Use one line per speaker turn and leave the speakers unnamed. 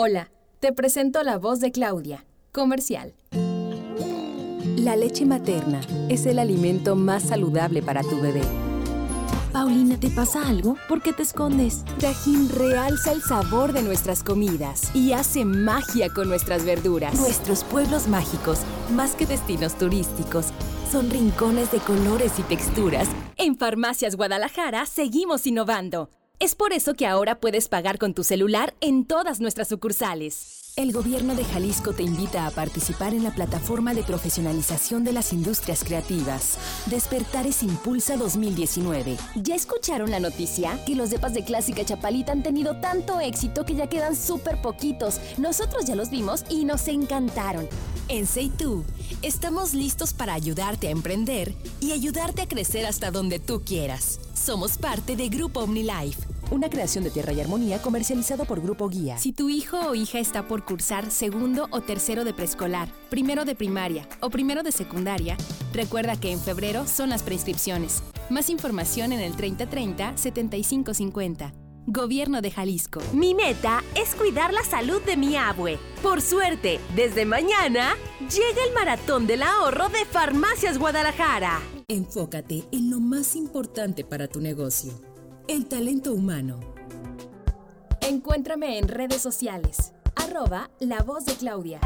Hola, te presento la voz de Claudia, comercial.
La leche materna es el alimento más saludable para tu bebé.
Paulina, ¿te pasa algo? ¿Por qué te escondes?
Tajín realza el sabor de nuestras comidas y hace magia con nuestras verduras. Nuestros pueblos mágicos, más que destinos turísticos, son rincones de colores y texturas. En Farmacias Guadalajara seguimos innovando. Es por eso que ahora puedes pagar con tu celular en todas nuestras sucursales. El gobierno de Jalisco te invita a participar en la plataforma de profesionalización de las industrias creativas. Despertares Impulsa 2019. ¿Ya escucharon la noticia? Que los depas de Clásica Chapalita han tenido tanto éxito que ya quedan súper poquitos. Nosotros ya los vimos y nos encantaron. En Tú estamos listos para ayudarte a emprender y ayudarte a crecer hasta donde tú quieras. Somos parte de Grupo OmniLife, una creación de Tierra y Armonía comercializado por Grupo Guía.
Si tu hijo o hija está por cursar segundo o tercero de preescolar, primero de primaria o primero de secundaria, recuerda que en febrero son las preinscripciones. Más información en el 3030-7550. Gobierno de Jalisco.
Mi meta es cuidar la salud de mi abue. Por suerte, desde mañana llega el maratón del ahorro de Farmacias Guadalajara.
Enfócate en lo más importante para tu negocio, el talento humano.
Encuéntrame en redes sociales. Arroba La Voz de Claudia.